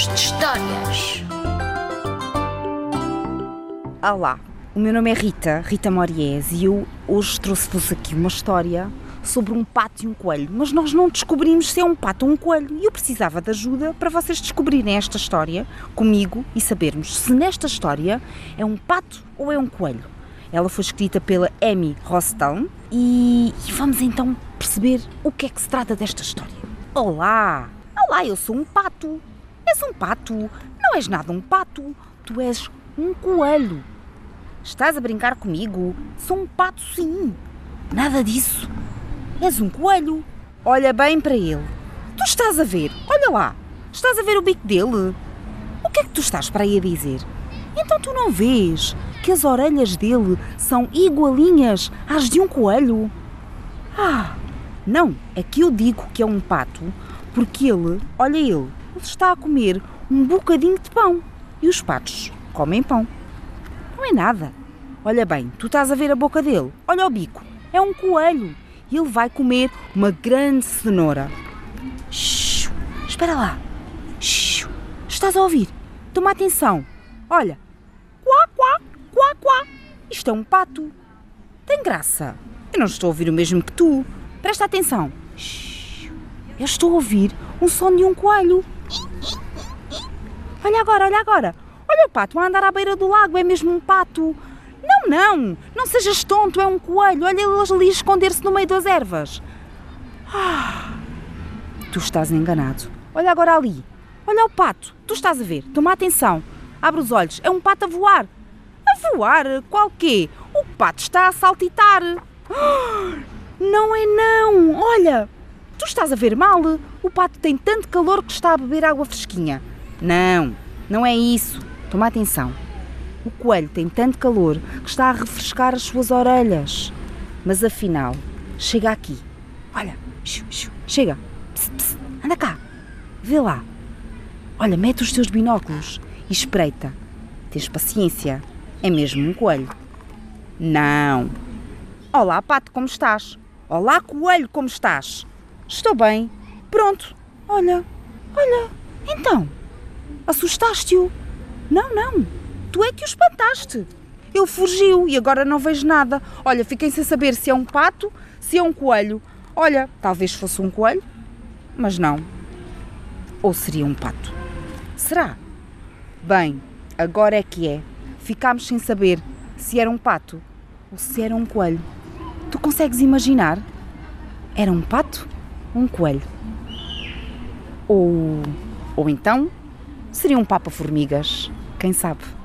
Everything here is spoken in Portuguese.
Contos de Histórias. Olá, o meu nome é Rita, Rita Moriés, e eu hoje trouxe-vos aqui uma história sobre um pato e um coelho, mas nós não descobrimos se é um pato ou um coelho, e eu precisava de ajuda para vocês descobrirem esta história comigo e sabermos se nesta história é um pato ou é um coelho. Ela foi escrita pela Amy Rostown e, e vamos então perceber o que é que se trata desta história. Olá! Olá, eu sou um pato. És um pato. Não és nada um pato. Tu és um coelho. Estás a brincar comigo? Sou um pato, sim. Nada disso. És um coelho. Olha bem para ele. Tu estás a ver? Olha lá. Estás a ver o bico dele? O que é que tu estás para aí a dizer? Então tu não vês que as orelhas dele são igualinhas às de um coelho? Ah, não, é que eu digo que é um pato porque ele, olha ele, ele está a comer um bocadinho de pão e os patos comem pão. Não é nada. Olha bem, tu estás a ver a boca dele, olha o bico, é um coelho e ele vai comer uma grande cenoura. Shhh, espera lá. Shhh, estás a ouvir? Toma atenção. Olha, quá, quá, quá, quá. Isto é um pato. Tem graça. Eu não estou a ouvir o mesmo que tu. Presta atenção. Shhh. Eu estou a ouvir um som de um coelho. Olha agora, olha agora. Olha o pato a andar à beira do lago, é mesmo um pato. Não, não, não sejas tonto, é um coelho. Olha ele ali esconder-se no meio das ervas. Ah, tu estás enganado. Olha agora ali. Olha o pato. Tu estás a ver. Toma atenção. Abre os olhos. É um pato a voar. A voar? Qual quê? O pato está a saltitar. Ah, não é não. Olha, tu estás a ver mal. O pato tem tanto calor que está a beber água fresquinha. Não, não é isso. Toma atenção. O coelho tem tanto calor que está a refrescar as suas orelhas. Mas afinal, chega aqui. Olha, chega. Anda cá. Vê lá. Olha, mete os teus binóculos e espreita. Tens paciência. É mesmo um coelho. Não. Olá, pato, como estás? Olá, coelho, como estás? Estou bem. Pronto. Olha, olha. Então, assustaste-o? Não, não. Tu é que o espantaste. Ele fugiu e agora não vejo nada. Olha, fiquei sem saber se é um pato, se é um coelho. Olha, talvez fosse um coelho, mas não. Ou seria um pato? Será? Bem, agora é que é. Ficámos sem saber se era um pato ou se era um coelho. Tu consegues imaginar? Era um pato um coelho? Ou. Ou então seria um papa-formigas? Quem sabe?